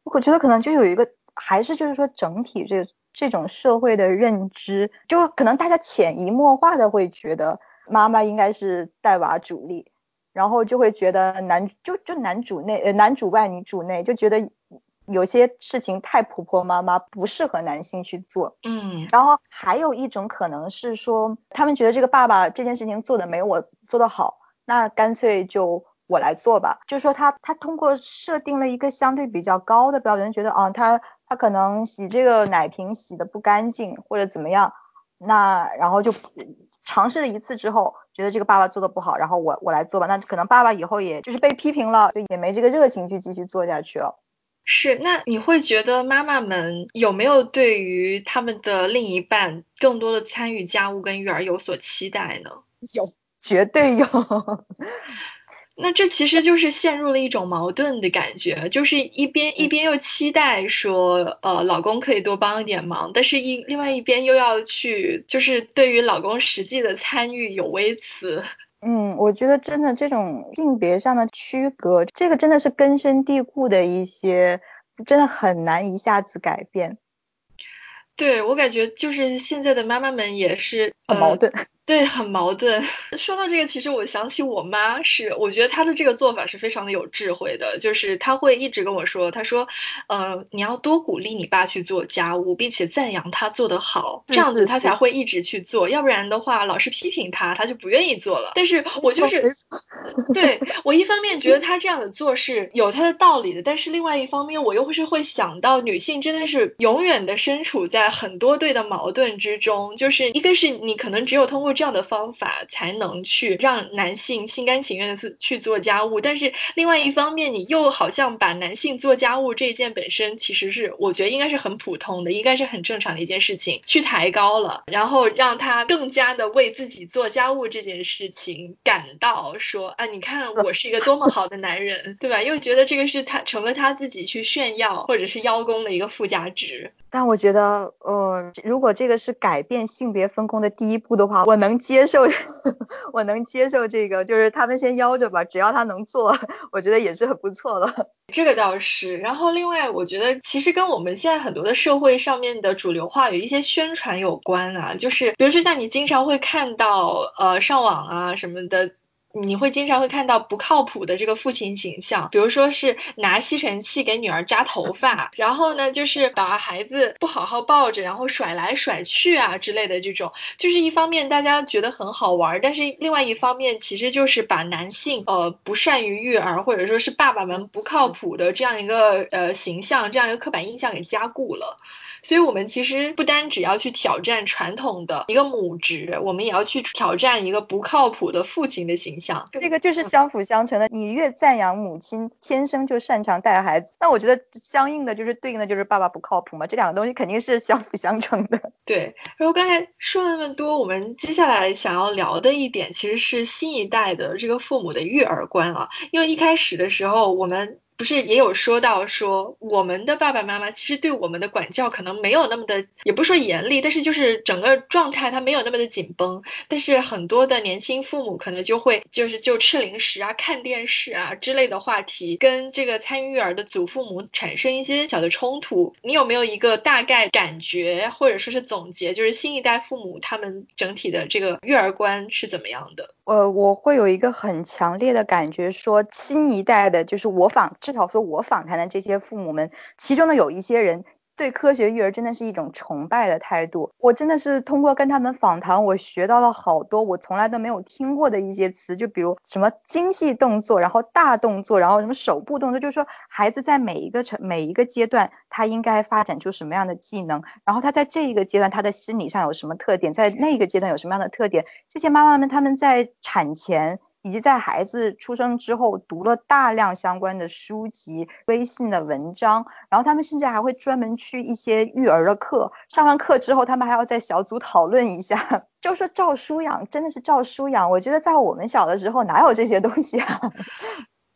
[SPEAKER 2] 我觉得可能就有一个，还是就是说整体这这种社会的认知，就可能大家潜移默化的会觉得。妈妈应该是带娃主力，然后就会觉得男就就男主内呃男主外女主内，就觉得有些事情太婆婆妈妈不适合男性去做。
[SPEAKER 1] 嗯，
[SPEAKER 2] 然后还有一种可能是说，他们觉得这个爸爸这件事情做的没有我做的好，那干脆就我来做吧。就是说他他通过设定了一个相对比较高的标准，觉得啊他。他他可能洗这个奶瓶洗的不干净或者怎么样，那然后就尝试了一次之后，觉得这个爸爸做的不好，然后我我来做吧，那可能爸爸以后也就是被批评了，就也没这个热情去继续做下去了。
[SPEAKER 1] 是，那你会觉得妈妈们有没有对于他们的另一半更多的参与家务跟育儿有所期待呢？
[SPEAKER 2] 有，绝对有。
[SPEAKER 1] 那这其实就是陷入了一种矛盾的感觉，就是一边一边又期待说，呃，老公可以多帮一点忙，但是一另外一边又要去，就是对于老公实际的参与有微词。
[SPEAKER 2] 嗯，我觉得真的这种性别上的区隔，这个真的是根深蒂固的一些，真的很难一下子改变。
[SPEAKER 1] 对我感觉就是现在的妈妈们也是
[SPEAKER 2] 很矛盾。
[SPEAKER 1] 对，很矛盾。说到这个，其实我想起我妈是，我觉得她的这个做法是非常的有智慧的，就是她会一直跟我说，她说，呃，你要多鼓励你爸去做家务，并且赞扬他做得好，这样子他才会一直去做，要不然的话，老是批评他，他就不愿意做了。但是我就是，对我一方面觉得他这样的做是有他的道理的，但是另外一方面，我又是会想到女性真的是永远的身处在很多对的矛盾之中，就是一个是你可能只有通过。这样的方法才能去让男性心甘情愿的去去做家务，但是另外一方面，你又好像把男性做家务这件本身其实是我觉得应该是很普通的，应该是很正常的一件事情，去抬高了，然后让他更加的为自己做家务这件事情感到说啊，你看我是一个多么好的男人，对吧？又觉得这个是他成了他自己去炫耀或者是邀功的一个附加值。
[SPEAKER 2] 但我觉得，呃，如果这个是改变性别分工的第一步的话，我能接受，我能接受这个，就是他们先邀着吧，只要他能做，我觉得也是很不错了。
[SPEAKER 1] 这个倒是。然后另外，我觉得其实跟我们现在很多的社会上面的主流化有一些宣传有关啊，就是比如说像你经常会看到，呃，上网啊什么的。你会经常会看到不靠谱的这个父亲形象，比如说是拿吸尘器给女儿扎头发，然后呢就是把孩子不好好抱着，然后甩来甩去啊之类的这种，就是一方面大家觉得很好玩，但是另外一方面其实就是把男性呃不善于育儿或者说是爸爸们不靠谱的这样一个呃形象，这样一个刻板印象给加固了。所以，我们其实不单只要去挑战传统的一个母职，我们也要去挑战一个不靠谱的父亲的形象。
[SPEAKER 2] 这个就是相辅相成的。你越赞扬母亲天生就擅长带孩子，那我觉得相应的就是对应的就是爸爸不靠谱嘛。这两个东西肯定是相辅相成的。
[SPEAKER 1] 对。然后刚才说了那么多，我们接下来想要聊的一点其实是新一代的这个父母的育儿观啊。因为一开始的时候我们。不是也有说到说我们的爸爸妈妈其实对我们的管教可能没有那么的，也不是说严厉，但是就是整个状态他没有那么的紧绷。但是很多的年轻父母可能就会就是就吃零食啊、看电视啊之类的话题，跟这个参与育儿的祖父母产生一些小的冲突。你有没有一个大概感觉或者说是总结，就是新一代父母他们整体的这个育儿观是怎么样的？
[SPEAKER 2] 呃，我会有一个很强烈的感觉，说新一代的，就是我仿，至少说我访谈的这些父母们，其中的有一些人。对科学育儿真的是一种崇拜的态度。我真的是通过跟他们访谈，我学到了好多我从来都没有听过的一些词，就比如什么精细动作，然后大动作，然后什么手部动作，就是说孩子在每一个成每一个阶段，他应该发展出什么样的技能，然后他在这一个阶段他的心理上有什么特点，在那个阶段有什么样的特点。这些妈妈们他们在产前。以及在孩子出生之后读了大量相关的书籍、微信的文章，然后他们甚至还会专门去一些育儿的课，上完课之后，他们还要在小组讨论一下，就说照书养，真的是照书养。我觉得在我们小的时候哪有这些东西啊？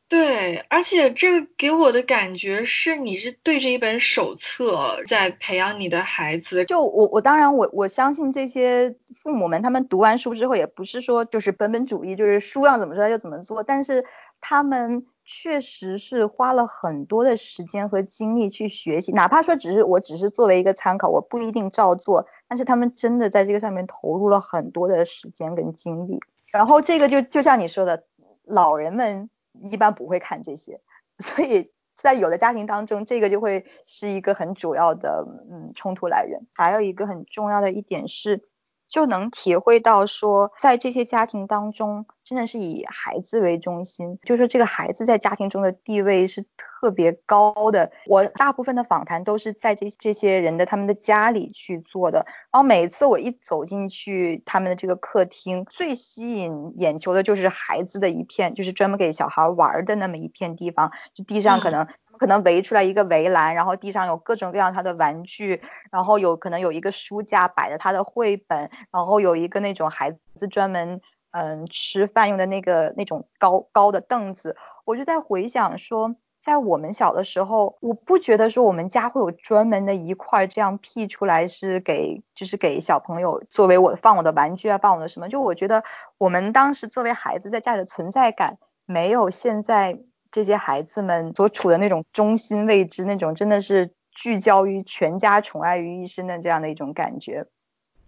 [SPEAKER 1] 对，而且这个给我的感觉是，你是对着一本手册在培养你的孩子。
[SPEAKER 2] 就我我当然我我相信这些父母们，他们读完书之后，也不是说就是本本主义，就是书要怎么说就怎么做。但是他们确实是花了很多的时间和精力去学习，哪怕说只是我只是作为一个参考，我不一定照做。但是他们真的在这个上面投入了很多的时间跟精力。然后这个就就像你说的，老人们。一般不会看这些，所以在有的家庭当中，这个就会是一个很主要的嗯冲突来源。还有一个很重要的一点是，就能体会到说，在这些家庭当中，真的是以孩子为中心，就是这个孩子在家庭中的地位是特别高的。我大部分的访谈都是在这这些人的他们的家里去做的，然后每次我一走进去他们的这个客厅，最吸引眼球的就是孩子的一片，就是专门给小孩玩的那么一片地方，就地上可能。可能围出来一个围栏，然后地上有各种各样他的玩具，然后有可能有一个书架摆着他的绘本，然后有一个那种孩子专门嗯吃饭用的那个那种高高的凳子。我就在回想说，在我们小的时候，我不觉得说我们家会有专门的一块这样辟出来是给就是给小朋友作为我放我的玩具啊，放我的什么。就我觉得我们当时作为孩子在家里的存在感没有现在。这些孩子们所处的那种中心位置，那种真的是聚焦于全家宠爱于一身的这样的一种感觉。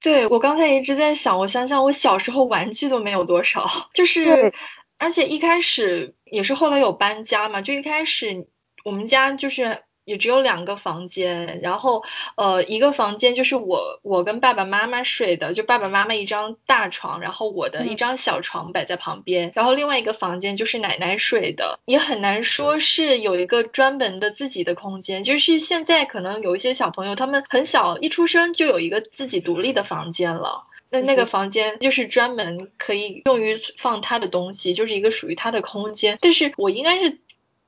[SPEAKER 1] 对我刚才一直在想，我想想我小时候玩具都没有多少，就是，而且一开始也是后来有搬家嘛，就一开始我们家就是。也只有两个房间，然后呃一个房间就是我我跟爸爸妈妈睡的，就爸爸妈妈一张大床，然后我的一张小床摆在旁边，然后另外一个房间就是奶奶睡的，也很难说是有一个专门的自己的空间，就是现在可能有一些小朋友他们很小一出生就有一个自己独立的房间了，那那个房间就是专门可以用于放他的东西，就是一个属于他的空间，但是我应该是。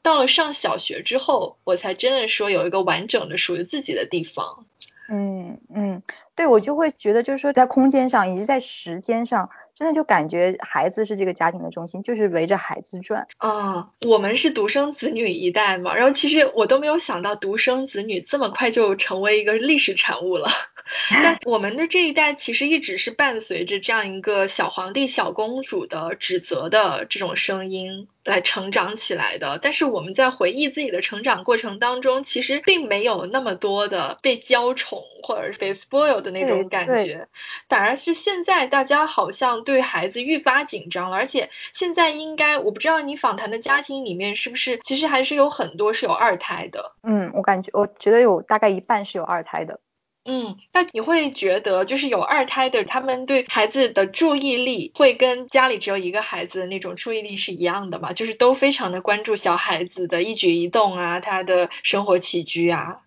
[SPEAKER 1] 到了上小学之后，我才真的说有一个完整的属于自己的地方。
[SPEAKER 2] 嗯嗯，对我就会觉得，就是说在空间上以及在时间上，真的就感觉孩子是这个家庭的中心，就是围着孩子转。
[SPEAKER 1] 啊，我们是独生子女一代嘛，然后其实我都没有想到独生子女这么快就成为一个历史产物了。但我们的这一代其实一直是伴随着这样一个小皇帝、小公主的指责的这种声音来成长起来的。但是我们在回忆自己的成长过程当中，其实并没有那么多的被娇宠或者是被 spoil 的那种感觉，反而是现在大家好像对孩子愈发紧张了。而且现在应该，我不知道你访谈的家庭里面是不是，其实还是有很多是有二胎的。
[SPEAKER 2] 嗯，我感觉我觉得有大概一半是有二胎的。
[SPEAKER 1] 嗯，那你会觉得就是有二胎的，他们对孩子的注意力会跟家里只有一个孩子的那种注意力是一样的吗？就是都非常的关注小孩子的一举一动啊，他的生活起居啊。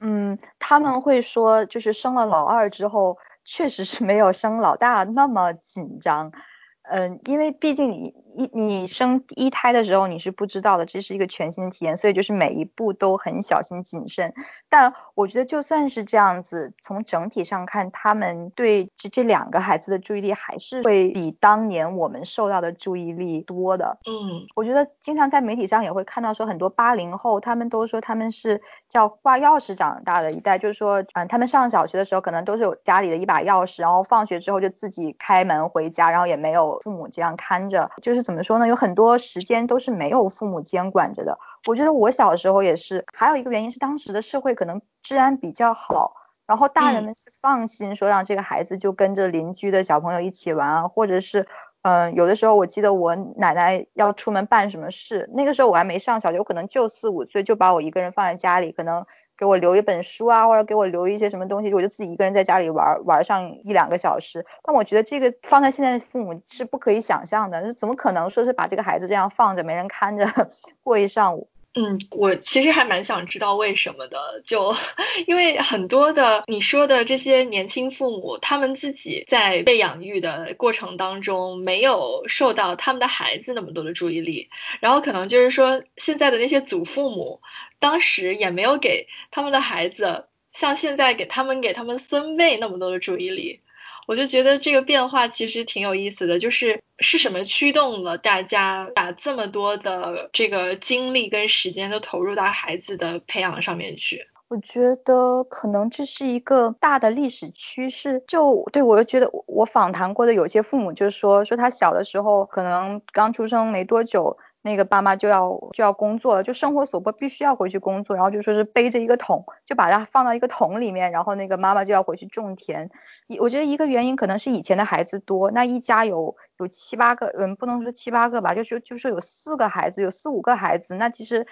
[SPEAKER 2] 嗯，他们会说，就是生了老二之后，确实是没有生老大那么紧张。嗯，因为毕竟你一你生一胎的时候你是不知道的，这是一个全新的体验，所以就是每一步都很小心谨慎。但我觉得就算是这样子，从整体上看，他们对这这两个孩子的注意力还是会比当年我们受到的注意力多的。
[SPEAKER 1] 嗯，
[SPEAKER 2] 我觉得经常在媒体上也会看到说，很多八零后他们都说他们是叫挂钥匙长大的一代，就是说，嗯，他们上小学的时候可能都是有家里的一把钥匙，然后放学之后就自己开门回家，然后也没有。父母这样看着，就是怎么说呢？有很多时间都是没有父母监管着的。我觉得我小时候也是，还有一个原因是当时的社会可能治安比较好，然后大人们是放心说让这个孩子就跟着邻居的小朋友一起玩啊，或者是。嗯，有的时候我记得我奶奶要出门办什么事，那个时候我还没上小学，我可能就四五岁，就把我一个人放在家里，可能给我留一本书啊，或者给我留一些什么东西，我就自己一个人在家里玩玩上一两个小时。但我觉得这个放在现在父母是不可以想象的，那怎么可能说是把这个孩子这样放着没人看着 过一上午？
[SPEAKER 1] 嗯，我其实还蛮想知道为什么的，就因为很多的你说的这些年轻父母，他们自己在被养育的过程当中，没有受到他们的孩子那么多的注意力，然后可能就是说现在的那些祖父母，当时也没有给他们的孩子像现在给他们给他们孙辈那么多的注意力。我就觉得这个变化其实挺有意思的，就是是什么驱动了大家把这么多的这个精力跟时间都投入到孩子的培养上面去？
[SPEAKER 2] 我觉得可能这是一个大的历史趋势。就对我就觉得我访谈过的有些父母就说说他小的时候可能刚出生没多久。那个爸妈就要就要工作了，就生活所迫必须要回去工作，然后就说是背着一个桶，就把它放到一个桶里面，然后那个妈妈就要回去种田。一我觉得一个原因可能是以前的孩子多，那一家有有七八个，嗯，不能说七八个吧，就是就是有四个孩子，有四五个孩子，那其实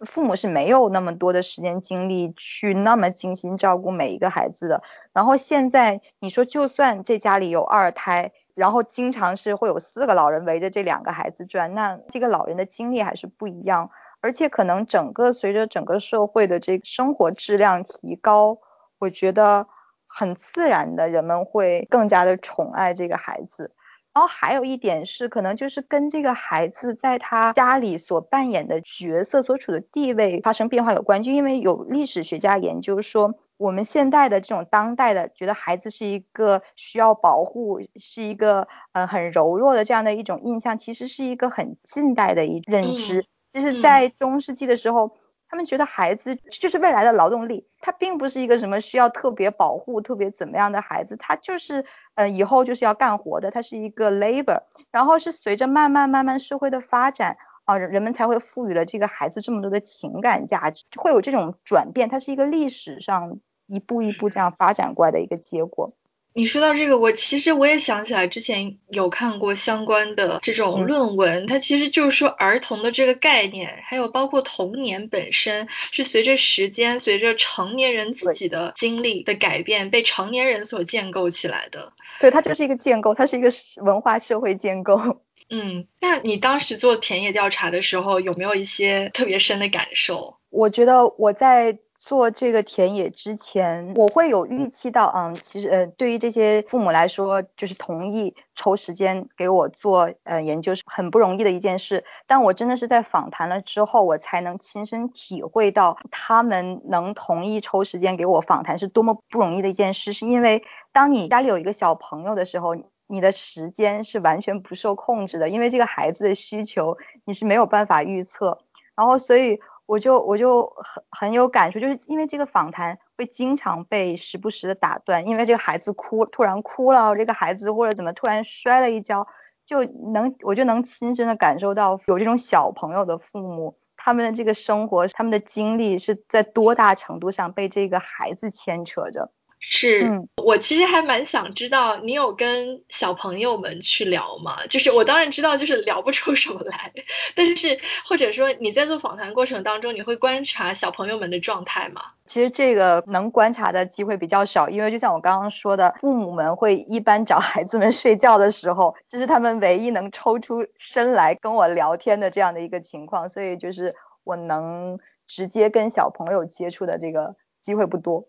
[SPEAKER 2] 父母是没有那么多的时间精力去那么精心照顾每一个孩子的。然后现在你说，就算这家里有二胎，然后经常是会有四个老人围着这两个孩子转，那这个老人的精力还是不一样。而且可能整个随着整个社会的这个生活质量提高，我觉得很自然的人们会更加的宠爱这个孩子。然后还有一点是，可能就是跟这个孩子在他家里所扮演的角色、所处的地位发生变化有关。就因为有历史学家研究说，我们现代的这种当代的觉得孩子是一个需要保护、是一个呃很柔弱的这样的一种印象，其实是一个很近代的一认知。就是在中世纪的时候，他们觉得孩子就是未来的劳动力，他并不是一个什么需要特别保护、特别怎么样的孩子，他就是呃以后就是要干活的，他是一个 labor。然后是随着慢慢慢慢社会的发展啊，人们才会赋予了这个孩子这么多的情感价值，会有这种转变，它是一个历史上一步一步这样发展过来的一个结果。
[SPEAKER 1] 你说到这个，我其实我也想起来，之前有看过相关的这种论文，它其实就是说儿童的这个概念，还有包括童年本身，是随着时间、随着成年人自己的经历的改变，被成年人所建构起来的。
[SPEAKER 2] 对，它就是一个建构，它是一个文化社会建构。
[SPEAKER 1] 嗯，那你当时做田野调查的时候，有没有一些特别深的感受？
[SPEAKER 2] 我觉得我在。做这个田野之前，我会有预期到，嗯，其实，呃，对于这些父母来说，就是同意抽时间给我做，呃，研究是很不容易的一件事。但我真的是在访谈了之后，我才能亲身体会到，他们能同意抽时间给我访谈是多么不容易的一件事。是因为当你家里有一个小朋友的时候，你的时间是完全不受控制的，因为这个孩子的需求你是没有办法预测，然后所以。我就我就很很有感触，就是因为这个访谈会经常被时不时的打断，因为这个孩子哭突然哭了，这个孩子或者怎么突然摔了一跤，就能我就能亲身的感受到有这种小朋友的父母，他们的这个生活，他们的经历是在多大程度上被这个孩子牵扯着。
[SPEAKER 1] 是我其实还蛮想知道，你有跟小朋友们去聊吗？就是我当然知道，就是聊不出什么来，但是或者说你在做访谈过程当中，你会观察小朋友们的状态吗？
[SPEAKER 2] 其实这个能观察的机会比较少，因为就像我刚刚说的，父母们会一般找孩子们睡觉的时候，这是他们唯一能抽出身来跟我聊天的这样的一个情况，所以就是我能直接跟小朋友接触的这个机会不多。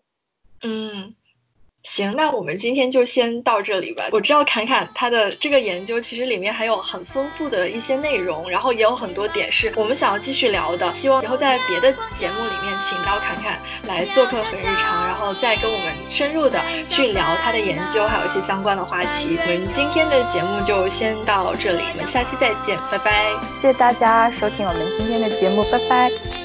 [SPEAKER 1] 嗯。行，那我们今天就先到这里吧。我知道侃侃他的这个研究其实里面还有很丰富的一些内容，然后也有很多点是我们想要继续聊的。希望以后在别的节目里面请到侃侃来做客很日常，然后再跟我们深入的去聊他的研究，还有一些相关的话题。我们今天的节目就先到这里，我们下期再见，拜拜。
[SPEAKER 2] 谢谢大家收听我们今天的节目，拜拜。